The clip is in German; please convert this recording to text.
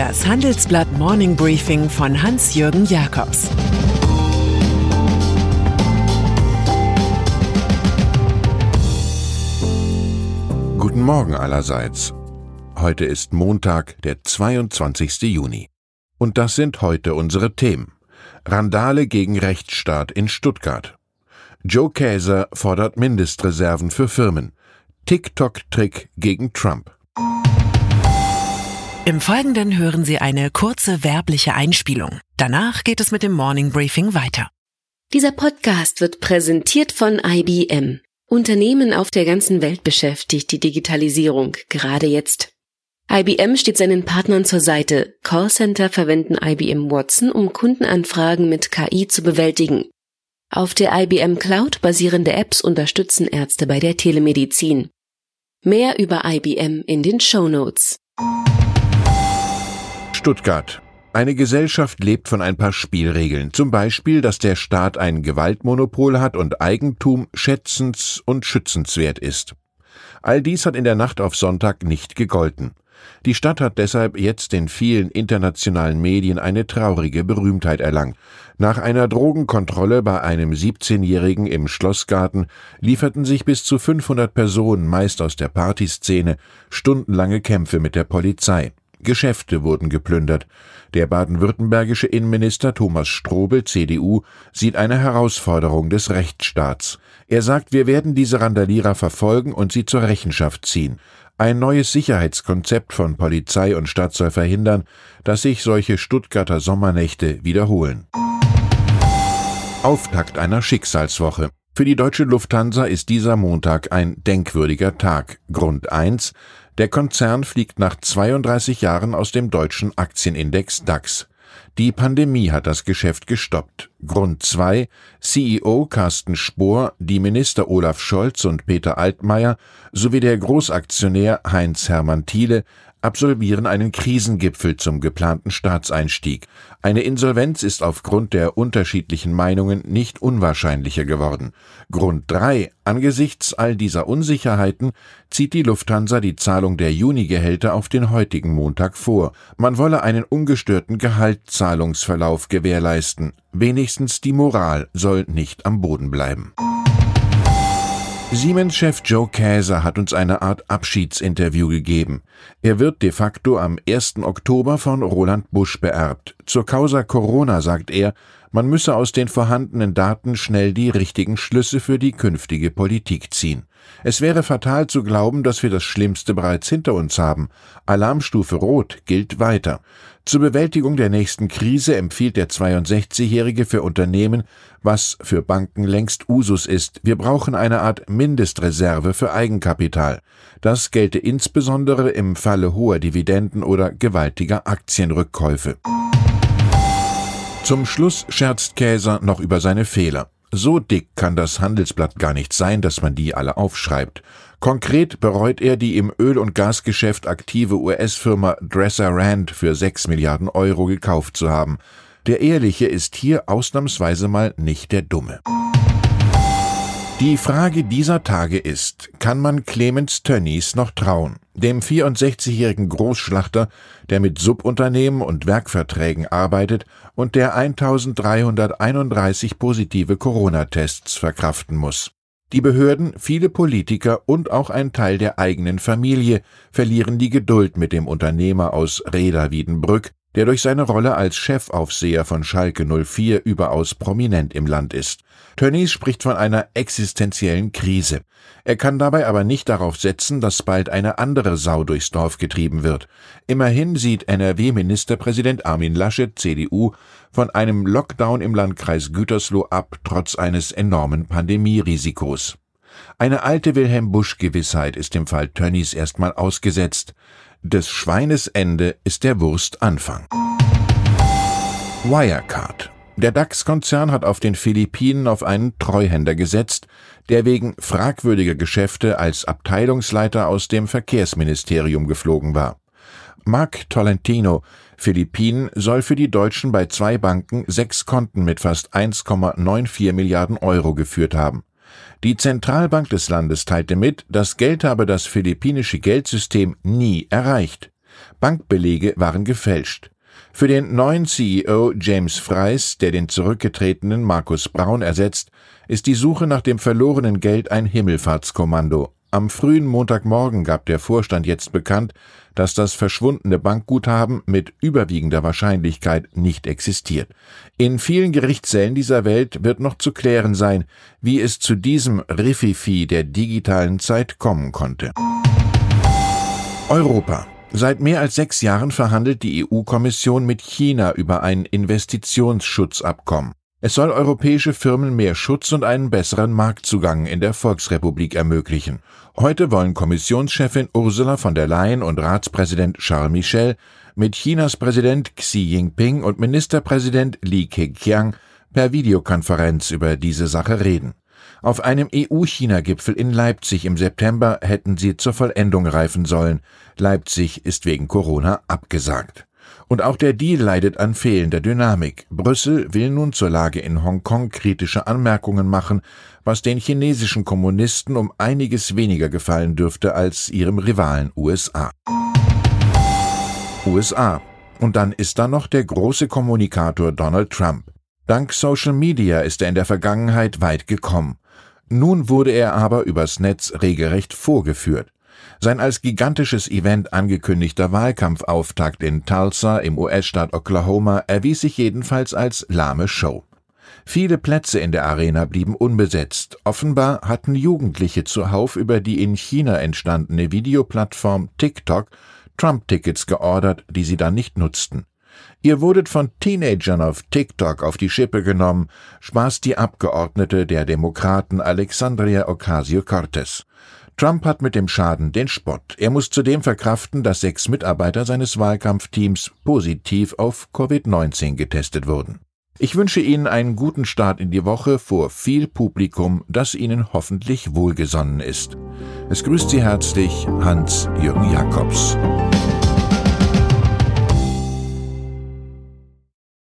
Das Handelsblatt Morning Briefing von Hans-Jürgen Jakobs Guten Morgen allerseits. Heute ist Montag, der 22. Juni. Und das sind heute unsere Themen. Randale gegen Rechtsstaat in Stuttgart. Joe Käser fordert Mindestreserven für Firmen. TikTok-Trick gegen Trump. Im Folgenden hören Sie eine kurze werbliche Einspielung. Danach geht es mit dem Morning Briefing weiter. Dieser Podcast wird präsentiert von IBM. Unternehmen auf der ganzen Welt beschäftigt die Digitalisierung gerade jetzt. IBM steht seinen Partnern zur Seite. Callcenter verwenden IBM Watson, um Kundenanfragen mit KI zu bewältigen. Auf der IBM Cloud basierende Apps unterstützen Ärzte bei der Telemedizin. Mehr über IBM in den Show Notes. Stuttgart. Eine Gesellschaft lebt von ein paar Spielregeln, zum Beispiel, dass der Staat ein Gewaltmonopol hat und Eigentum schätzens- und schützenswert ist. All dies hat in der Nacht auf Sonntag nicht gegolten. Die Stadt hat deshalb jetzt in vielen internationalen Medien eine traurige Berühmtheit erlangt. Nach einer Drogenkontrolle bei einem 17-Jährigen im Schlossgarten lieferten sich bis zu 500 Personen, meist aus der Partyszene, stundenlange Kämpfe mit der Polizei. Geschäfte wurden geplündert. Der baden-württembergische Innenminister Thomas Strobel, CDU, sieht eine Herausforderung des Rechtsstaats. Er sagt, wir werden diese Randalierer verfolgen und sie zur Rechenschaft ziehen. Ein neues Sicherheitskonzept von Polizei und Stadt soll verhindern, dass sich solche Stuttgarter Sommernächte wiederholen. Auftakt einer Schicksalswoche. Für die deutsche Lufthansa ist dieser Montag ein denkwürdiger Tag. Grund 1. Der Konzern fliegt nach 32 Jahren aus dem deutschen Aktienindex DAX. Die Pandemie hat das Geschäft gestoppt. Grund 2. CEO Carsten Spohr, die Minister Olaf Scholz und Peter Altmaier sowie der Großaktionär Heinz Hermann Thiele absolvieren einen Krisengipfel zum geplanten Staatseinstieg. Eine Insolvenz ist aufgrund der unterschiedlichen Meinungen nicht unwahrscheinlicher geworden. Grund 3. Angesichts all dieser Unsicherheiten zieht die Lufthansa die Zahlung der Junigehälter auf den heutigen Montag vor. Man wolle einen ungestörten Gehaltszahlungsverlauf gewährleisten. Wenigstens die Moral soll nicht am Boden bleiben. Siemens-Chef Joe Käser hat uns eine Art Abschiedsinterview gegeben. Er wird de facto am 1. Oktober von Roland Busch beerbt. Zur Causa Corona sagt er, man müsse aus den vorhandenen Daten schnell die richtigen Schlüsse für die künftige Politik ziehen. Es wäre fatal zu glauben, dass wir das Schlimmste bereits hinter uns haben. Alarmstufe Rot gilt weiter. Zur Bewältigung der nächsten Krise empfiehlt der 62-Jährige für Unternehmen, was für Banken längst Usus ist. Wir brauchen eine Art Mindestreserve für Eigenkapital. Das gelte insbesondere im Falle hoher Dividenden oder gewaltiger Aktienrückkäufe. Zum Schluss scherzt Käser noch über seine Fehler. So dick kann das Handelsblatt gar nicht sein, dass man die alle aufschreibt. Konkret bereut er die im Öl- und Gasgeschäft aktive US-Firma Dresser Rand für 6 Milliarden Euro gekauft zu haben. Der Ehrliche ist hier ausnahmsweise mal nicht der Dumme. Die Frage dieser Tage ist, kann man Clemens Tönnies noch trauen? Dem 64-jährigen Großschlachter, der mit Subunternehmen und Werkverträgen arbeitet und der 1331 positive Corona-Tests verkraften muss. Die Behörden, viele Politiker und auch ein Teil der eigenen Familie verlieren die Geduld mit dem Unternehmer aus Reda Wiedenbrück, der durch seine Rolle als Chefaufseher von Schalke 04 überaus prominent im Land ist. Tönnies spricht von einer existenziellen Krise. Er kann dabei aber nicht darauf setzen, dass bald eine andere Sau durchs Dorf getrieben wird. Immerhin sieht NRW-Ministerpräsident Armin Laschet, CDU, von einem Lockdown im Landkreis Gütersloh ab, trotz eines enormen Pandemierisikos. Eine alte Wilhelm Busch-Gewissheit ist im Fall Tönnies erstmal ausgesetzt. Des Schweines Ende ist der Wurst Anfang. Wirecard. Der DAX-Konzern hat auf den Philippinen auf einen Treuhänder gesetzt, der wegen fragwürdiger Geschäfte als Abteilungsleiter aus dem Verkehrsministerium geflogen war. Mark Tolentino, Philippinen, soll für die Deutschen bei zwei Banken sechs Konten mit fast 1,94 Milliarden Euro geführt haben. Die Zentralbank des Landes teilte mit, das Geld habe das philippinische Geldsystem nie erreicht. Bankbelege waren gefälscht. Für den neuen CEO James Freis, der den zurückgetretenen Markus Braun ersetzt, ist die Suche nach dem verlorenen Geld ein Himmelfahrtskommando. Am frühen Montagmorgen gab der Vorstand jetzt bekannt, dass das verschwundene Bankguthaben mit überwiegender Wahrscheinlichkeit nicht existiert. In vielen Gerichtssälen dieser Welt wird noch zu klären sein, wie es zu diesem Riffifi der digitalen Zeit kommen konnte. Europa. Seit mehr als sechs Jahren verhandelt die EU-Kommission mit China über ein Investitionsschutzabkommen. Es soll europäische Firmen mehr Schutz und einen besseren Marktzugang in der Volksrepublik ermöglichen. Heute wollen Kommissionschefin Ursula von der Leyen und Ratspräsident Charles Michel mit Chinas Präsident Xi Jinping und Ministerpräsident Li Keqiang per Videokonferenz über diese Sache reden. Auf einem EU-China-Gipfel in Leipzig im September hätten sie zur Vollendung reifen sollen. Leipzig ist wegen Corona abgesagt. Und auch der Deal leidet an fehlender Dynamik. Brüssel will nun zur Lage in Hongkong kritische Anmerkungen machen, was den chinesischen Kommunisten um einiges weniger gefallen dürfte als ihrem Rivalen USA. USA. Und dann ist da noch der große Kommunikator Donald Trump. Dank Social Media ist er in der Vergangenheit weit gekommen. Nun wurde er aber übers Netz regelrecht vorgeführt. Sein als gigantisches Event angekündigter Wahlkampfauftakt in Tulsa im US-Staat Oklahoma erwies sich jedenfalls als lahme Show. Viele Plätze in der Arena blieben unbesetzt. Offenbar hatten Jugendliche zuhauf über die in China entstandene Videoplattform TikTok Trump-Tickets geordert, die sie dann nicht nutzten. Ihr wurdet von Teenagern auf TikTok auf die Schippe genommen, spaß die Abgeordnete der Demokraten Alexandria Ocasio-Cortez. Trump hat mit dem Schaden den Spott. Er muss zudem verkraften, dass sechs Mitarbeiter seines Wahlkampfteams positiv auf Covid-19 getestet wurden. Ich wünsche Ihnen einen guten Start in die Woche vor viel Publikum, das Ihnen hoffentlich wohlgesonnen ist. Es grüßt Sie herzlich Hans-Jürgen Jakobs.